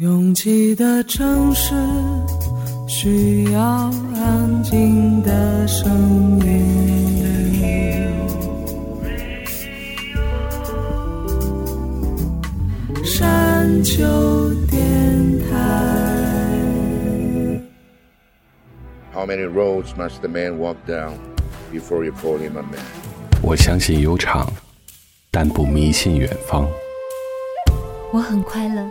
拥挤的城市需要安静的声音。山丘电台。How many roads must the man walk down before you call him a man? 我相信悠长，但不迷信远方。我很快乐，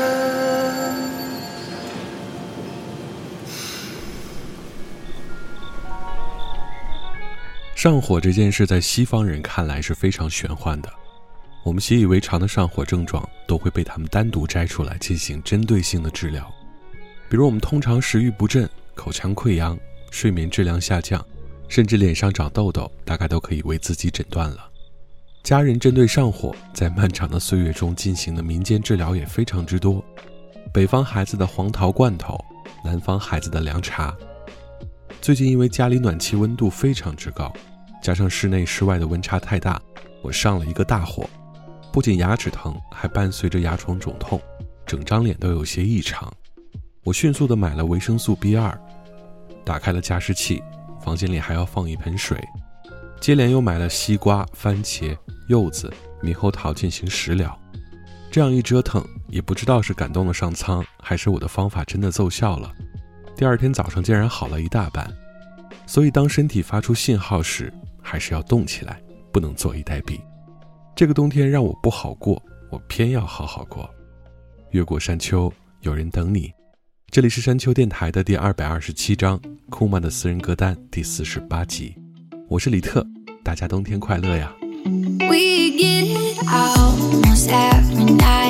上火这件事在西方人看来是非常玄幻的，我们习以为常的上火症状都会被他们单独摘出来进行针对性的治疗。比如我们通常食欲不振、口腔溃疡、睡眠质量下降，甚至脸上长痘痘，大概都可以为自己诊断了。家人针对上火，在漫长的岁月中进行的民间治疗也非常之多。北方孩子的黄桃罐头，南方孩子的凉茶。最近因为家里暖气温度非常之高，加上室内室外的温差太大，我上了一个大火，不仅牙齿疼，还伴随着牙床肿痛，整张脸都有些异常。我迅速的买了维生素 B 二，打开了加湿器，房间里还要放一盆水，接连又买了西瓜、番茄、柚子、猕猴桃进行食疗。这样一折腾，也不知道是感动了上苍，还是我的方法真的奏效了。第二天早上竟然好了一大半。所以，当身体发出信号时，还是要动起来，不能坐以待毙。这个冬天让我不好过，我偏要好好过。越过山丘，有人等你。这里是山丘电台的第二百二十七章，库曼的私人歌单第四十八集。我是李特，大家冬天快乐呀！We get it almost every night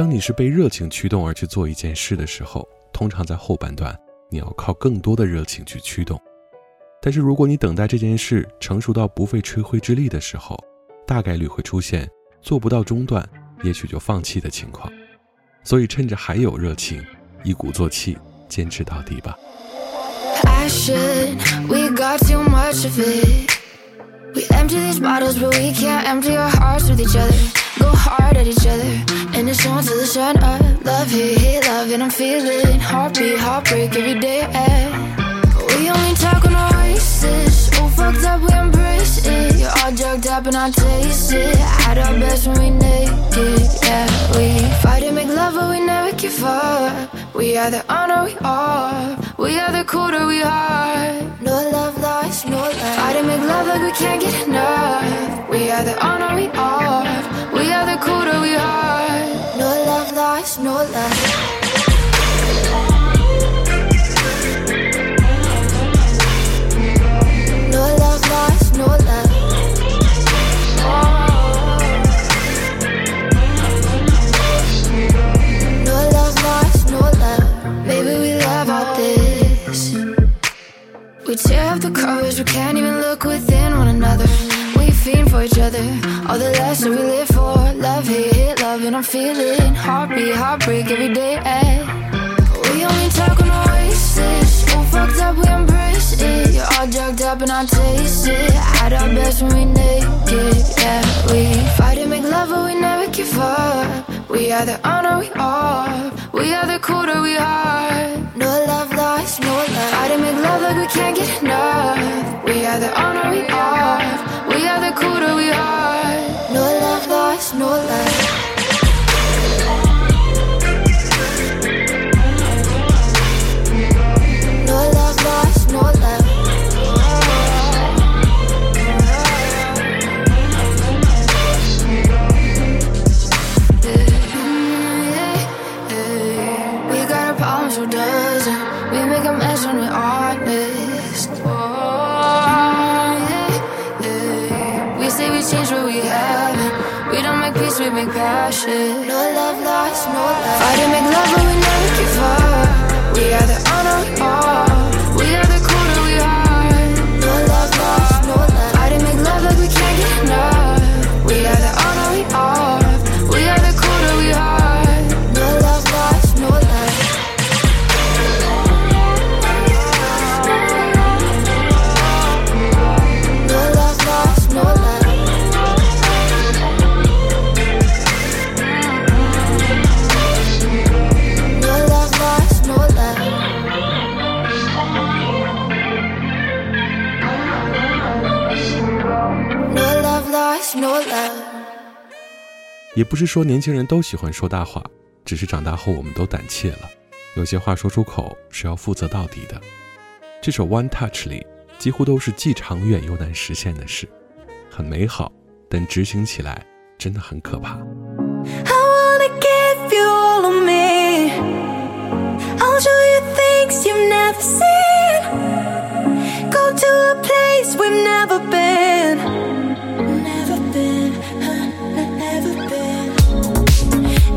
当你是被热情驱动而去做一件事的时候，通常在后半段，你要靠更多的热情去驱动。但是如果你等待这件事成熟到不费吹灰之力的时候，大概率会出现做不到中断，也许就放弃的情况。所以趁着还有热情，一鼓作气，坚持到底吧。Passion, we got too much of it. We empty these bottles, but we can't empty our hearts with each other. Go hard at each other, and it's on till the sun up. Love hit, hit love, and I'm feeling heartbeat, heartbreak every day. We only talk on oasis. All fucked up, we embrace it. You're all drugged up, and I taste it. At our best when we naked, yeah. We fight and make love, but we never give up. We are the honor we are. We either cold or we are. No love lost, no love. Fight and make love like we can't get enough. We are the honor we are. We are the cool we are. No love lost, no love. We tear up the covers, we can't even look within one another. Fiend for each other. All the lives that we live for. Love, hate, hit, love, and I'm feeling heartbeat, heartbreak every day. We only talk on oasis. All fucked up, we embrace it. You're all drugged up, and I taste it. At our best when we naked, yeah. We fight and make love, but we never give up. We either on or we off. We either cold or we hard. no life. 也不是说年轻人都喜欢说大话，只是长大后我们都胆怯了。有些话说出口是要负责到底的。这首《One Touch》里几乎都是既长远又难实现的事，很美好，但执行起来真的很可怕。I wanna give you all of me. I'll show you things you've never seen. Go to a place we've never been.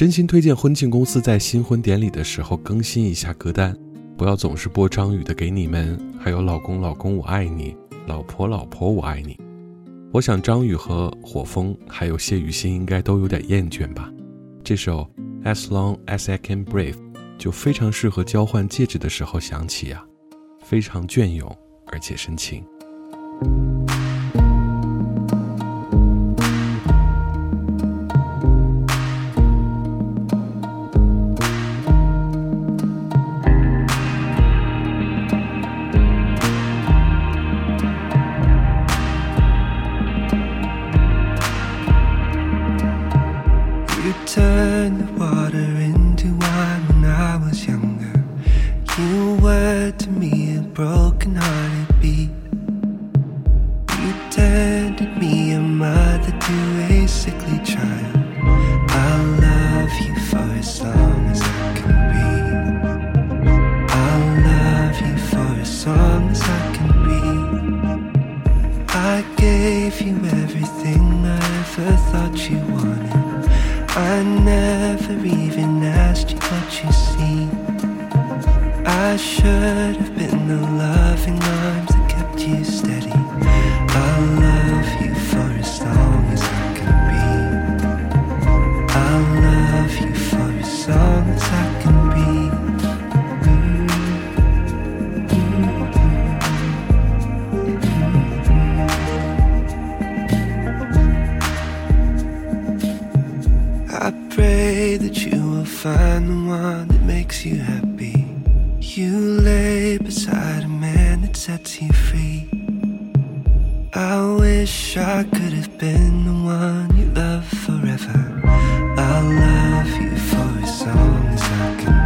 真心推荐婚庆公司在新婚典礼的时候更新一下歌单，不要总是播张宇的《给你们》，还有《老公老公我爱你》，《老婆老婆我爱你》。我想张宇和火风还有谢雨欣应该都有点厌倦吧。这首《As Long As I Can Breathe》就非常适合交换戒指的时候响起呀，非常隽永而且深情。find the one that makes you happy. You lay beside a man that sets you free. I wish I could have been the one you love forever. I'll love you for as long as I can.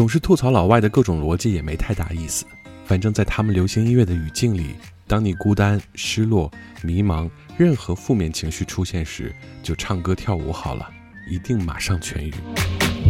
总是吐槽老外的各种逻辑也没太大意思，反正在他们流行音乐的语境里，当你孤单、失落、迷茫，任何负面情绪出现时，就唱歌跳舞好了，一定马上痊愈。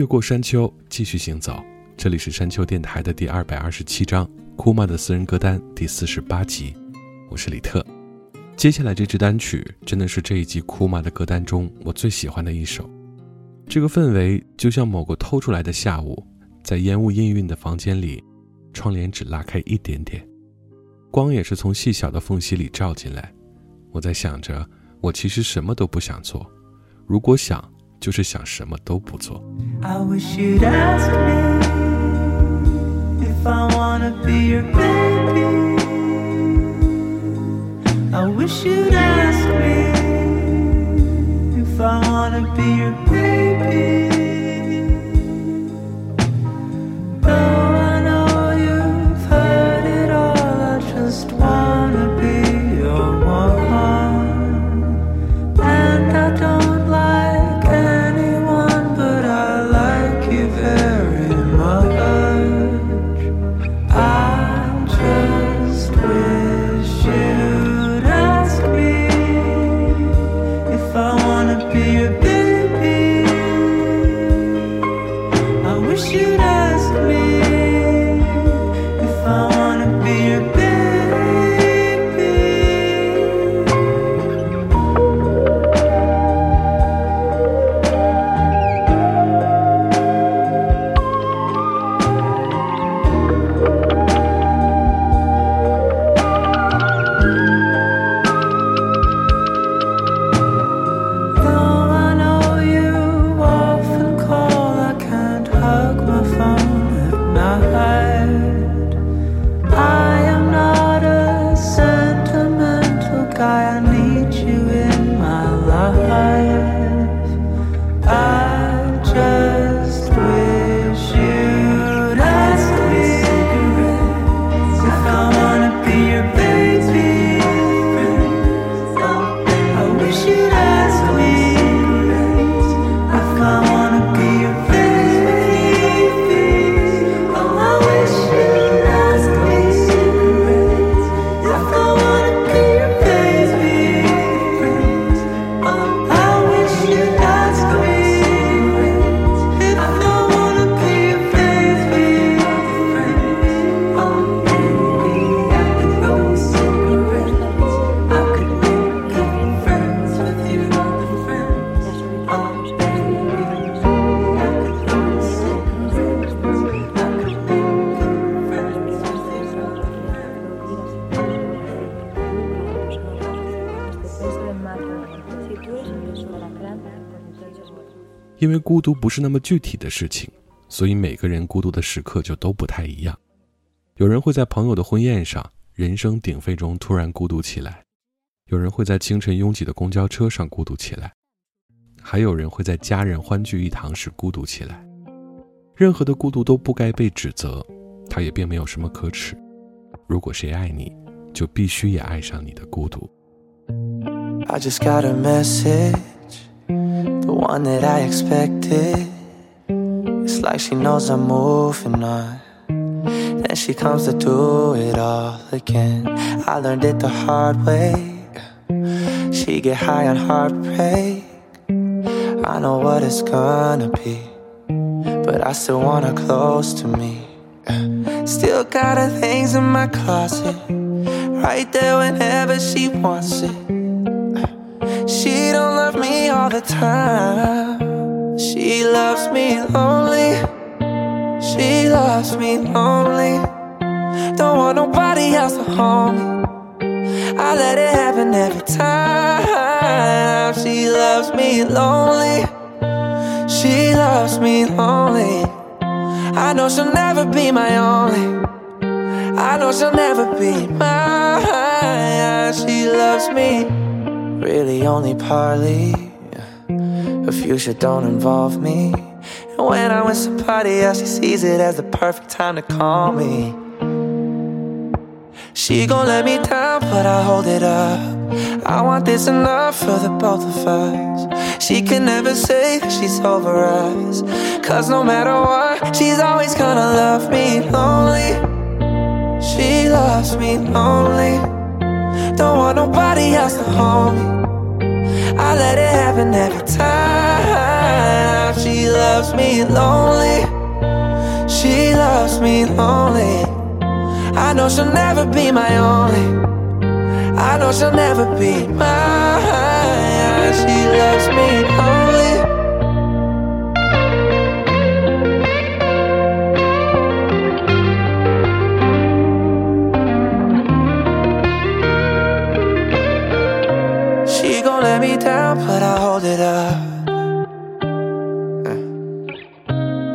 越过山丘，继续行走。这里是山丘电台的第二百二十七章，库玛的私人歌单第四十八集。我是李特。接下来这支单曲真的是这一季库玛的歌单中我最喜欢的一首。这个氛围就像某个偷出来的下午，在烟雾氤氲的房间里，窗帘只拉开一点点，光也是从细小的缝隙里照进来。我在想着，我其实什么都不想做，如果想。就是想什么都不做。I wish u'd ask me if i wanna be your baby. I wish you'd ask me if I wanna be your baby. Though 孤独不是那么具体的事情，所以每个人孤独的时刻就都不太一样。有人会在朋友的婚宴上、人声鼎沸中突然孤独起来；有人会在清晨拥挤的公交车上孤独起来；还有人会在家人欢聚一堂时孤独起来。任何的孤独都不该被指责，它也并没有什么可耻。如果谁爱你，就必须也爱上你的孤独。I just got a message one that I expected. It's like she knows I'm moving on. Then she comes to do it all again. I learned it the hard way. She get high on heartbreak. I know what it's gonna be, but I still want her close to me. Still got her things in my closet, right there whenever she wants it. She don't love me all the time. She loves me lonely. She loves me lonely. Don't want nobody else to hold me. I let it happen every time. She loves me lonely. She loves me lonely. I know she'll never be my only. I know she'll never be mine. She loves me really only partly. Her future don't involve me. And when I'm with somebody else, she sees it as the perfect time to call me. She gon' let me down, but I hold it up. I want this enough for the both of us. She can never say that she's over us. Cause no matter what, she's always gonna love me lonely. She loves me lonely. Don't want nobody else to hold me. I let it happen every time. She loves me lonely. She loves me lonely. I know she'll never be my only. I know she'll never be mine. She loves me only. Let me down, but I hold it up.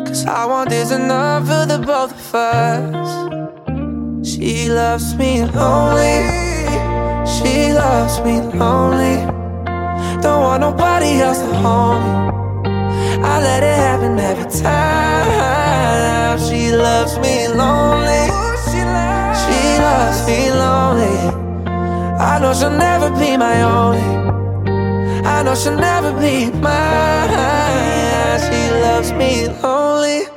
Cause I want this enough for the both of us. She loves me lonely. She loves me lonely. Don't want nobody else to hold me. I let it happen every time. She loves me lonely. She loves me lonely. I know she'll never be my only. I know she'll never be mine. She loves me lonely.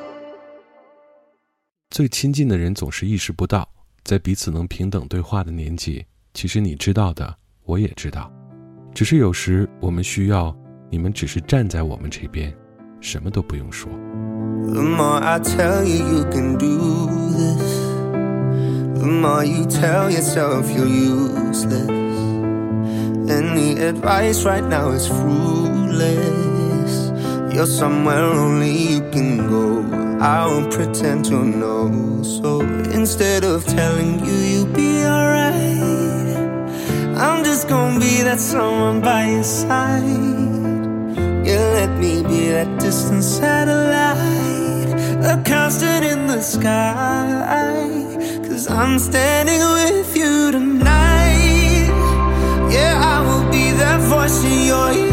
最亲近的人总是意识不到，在彼此能平等对话的年纪，其实你知道的，我也知道，只是有时我们需要你们只是站在我们这边，什么都不用说。The more I tell you you can do this, the more you tell yourself you're useless. Any advice right now is fruitless. You're somewhere only you can go. I won't pretend to know. So instead of telling you you'll be alright, I'm just gonna be that someone by your side. You let me be that distant satellite, a constant in the sky. Cause I'm standing with you tonight. Voice in your ear,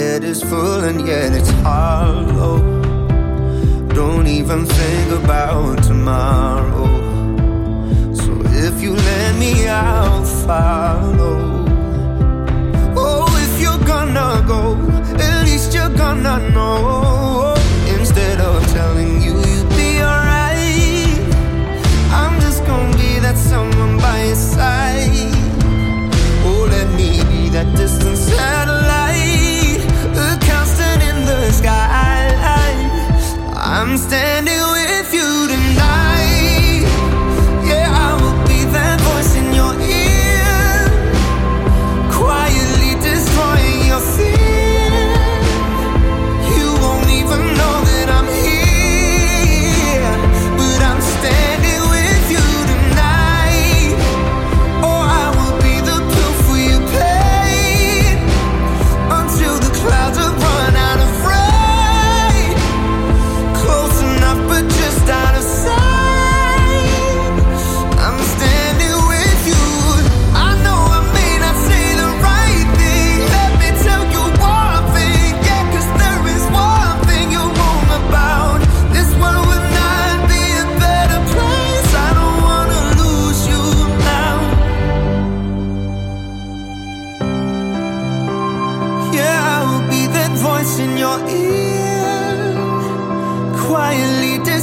head is full and yet it's hollow. Don't even think about tomorrow. So if you let me, I'll follow. Oh, if you're gonna go, at least you're gonna know.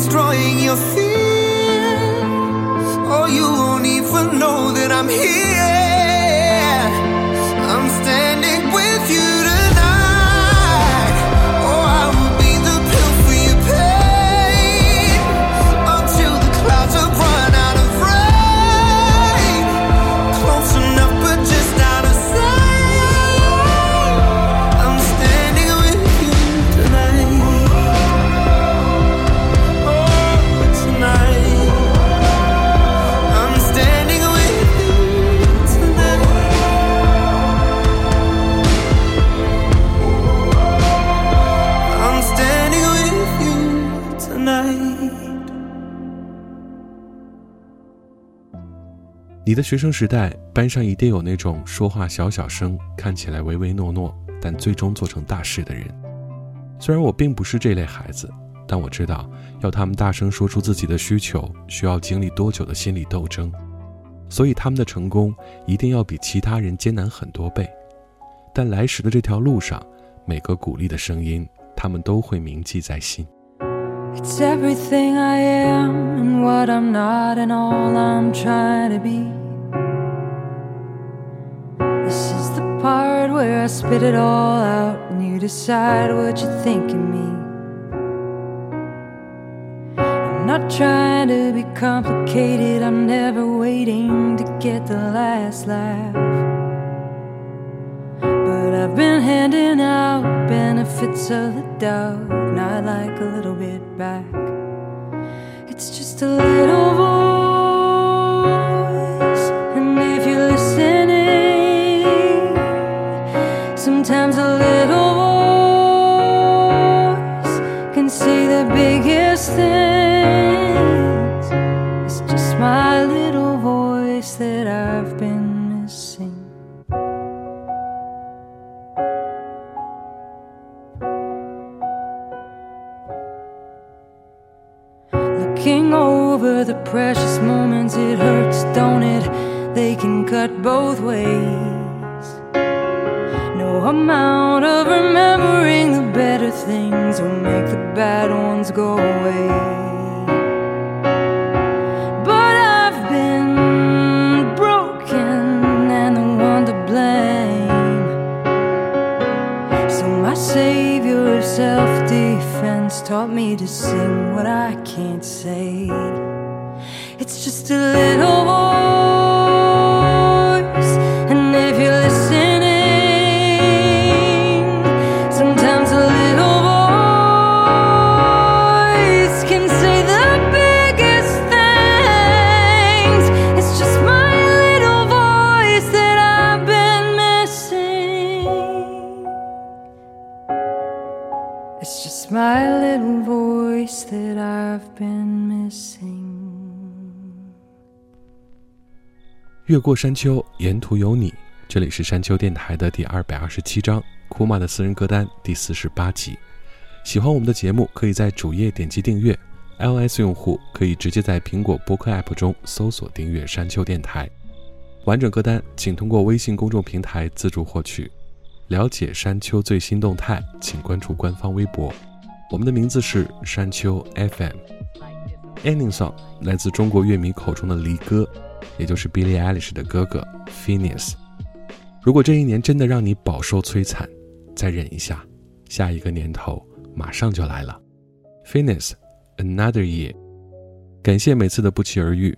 destroying your fears. Oh, you won't even know that I'm here. 在学生时代，班上一定有那种说话小小声，看起来唯唯诺诺，但最终做成大事的人。虽然我并不是这类孩子，但我知道，要他们大声说出自己的需求，需要经历多久的心理斗争。所以他们的成功一定要比其他人艰难很多倍。但来时的这条路上，每个鼓励的声音，他们都会铭记在心。It's everything I am and what I'm not and all I'm trying to be. I spit it all out and you decide what you think of me. I'm not trying to be complicated, I'm never waiting to get the last laugh. But I've been handing out benefits of the doubt, and I like a little bit back. It's just a little voice. precious moments, it hurts, don't it? They can cut both ways. No amount of remembering the better things will make the bad ones go away. But I've been broken and the one to blame. So my savior of self defense taught me to sing what I can't say just a little 越过山丘，沿途有你。这里是山丘电台的第二百二十七章《库玛的私人歌单》第四十八集。喜欢我们的节目，可以在主页点击订阅。iOS 用户可以直接在苹果播客 App 中搜索订阅山丘电台。完整歌单请通过微信公众平台自助获取。了解山丘最新动态，请关注官方微博。我们的名字是山丘 FM。Ending Song 来自中国乐迷口中的离歌，也就是 billie eilish 的哥哥 phineas 如果这一年真的让你饱受摧残再忍一下下一个年头马上就来了 phineas another year 感谢每次的不期而遇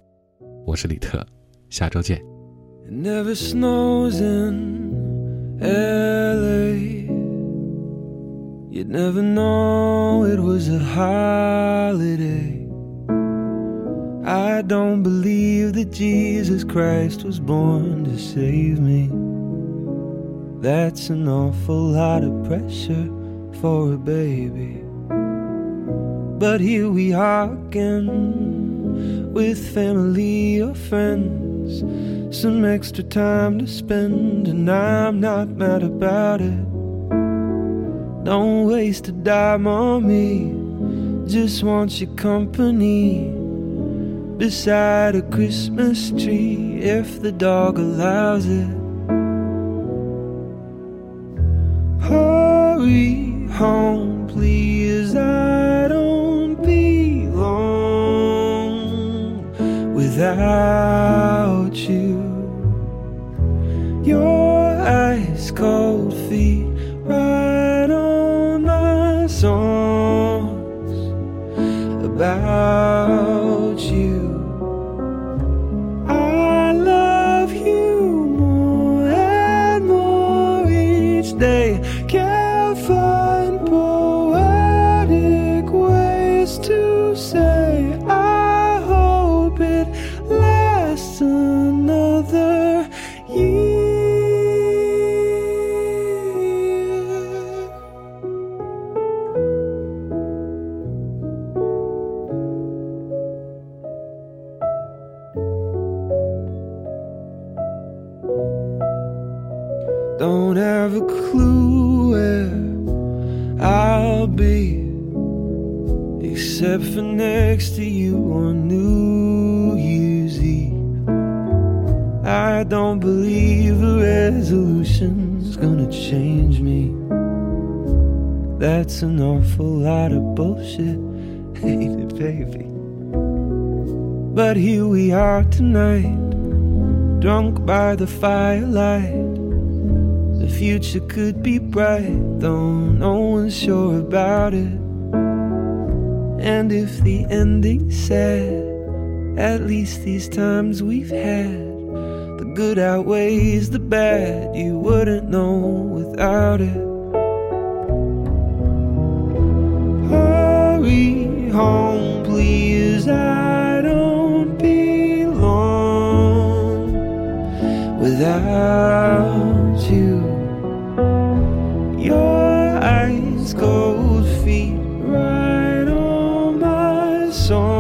我是李特下周见 never snows in la you'd never know it was a holiday I don't believe that Jesus Christ was born to save me. That's an awful lot of pressure for a baby. But here we are again with family or friends. Some extra time to spend, and I'm not mad about it. Don't waste a dime on me, just want your company beside a Christmas tree if the dog allows it. Hurry home, please. I don't belong without you. Your ice cold feet right on my songs about. Don't have a clue where I'll be Except for next to you on New Year's Eve. I don't believe a resolution's gonna change me. That's an awful lot of bullshit, ain't it baby? But here we are tonight Drunk by the firelight future could be bright, though no one's sure about it. And if the ending's sad, at least these times we've had, the good outweighs the bad. You wouldn't know without it. Hurry home, please. I don't belong without song.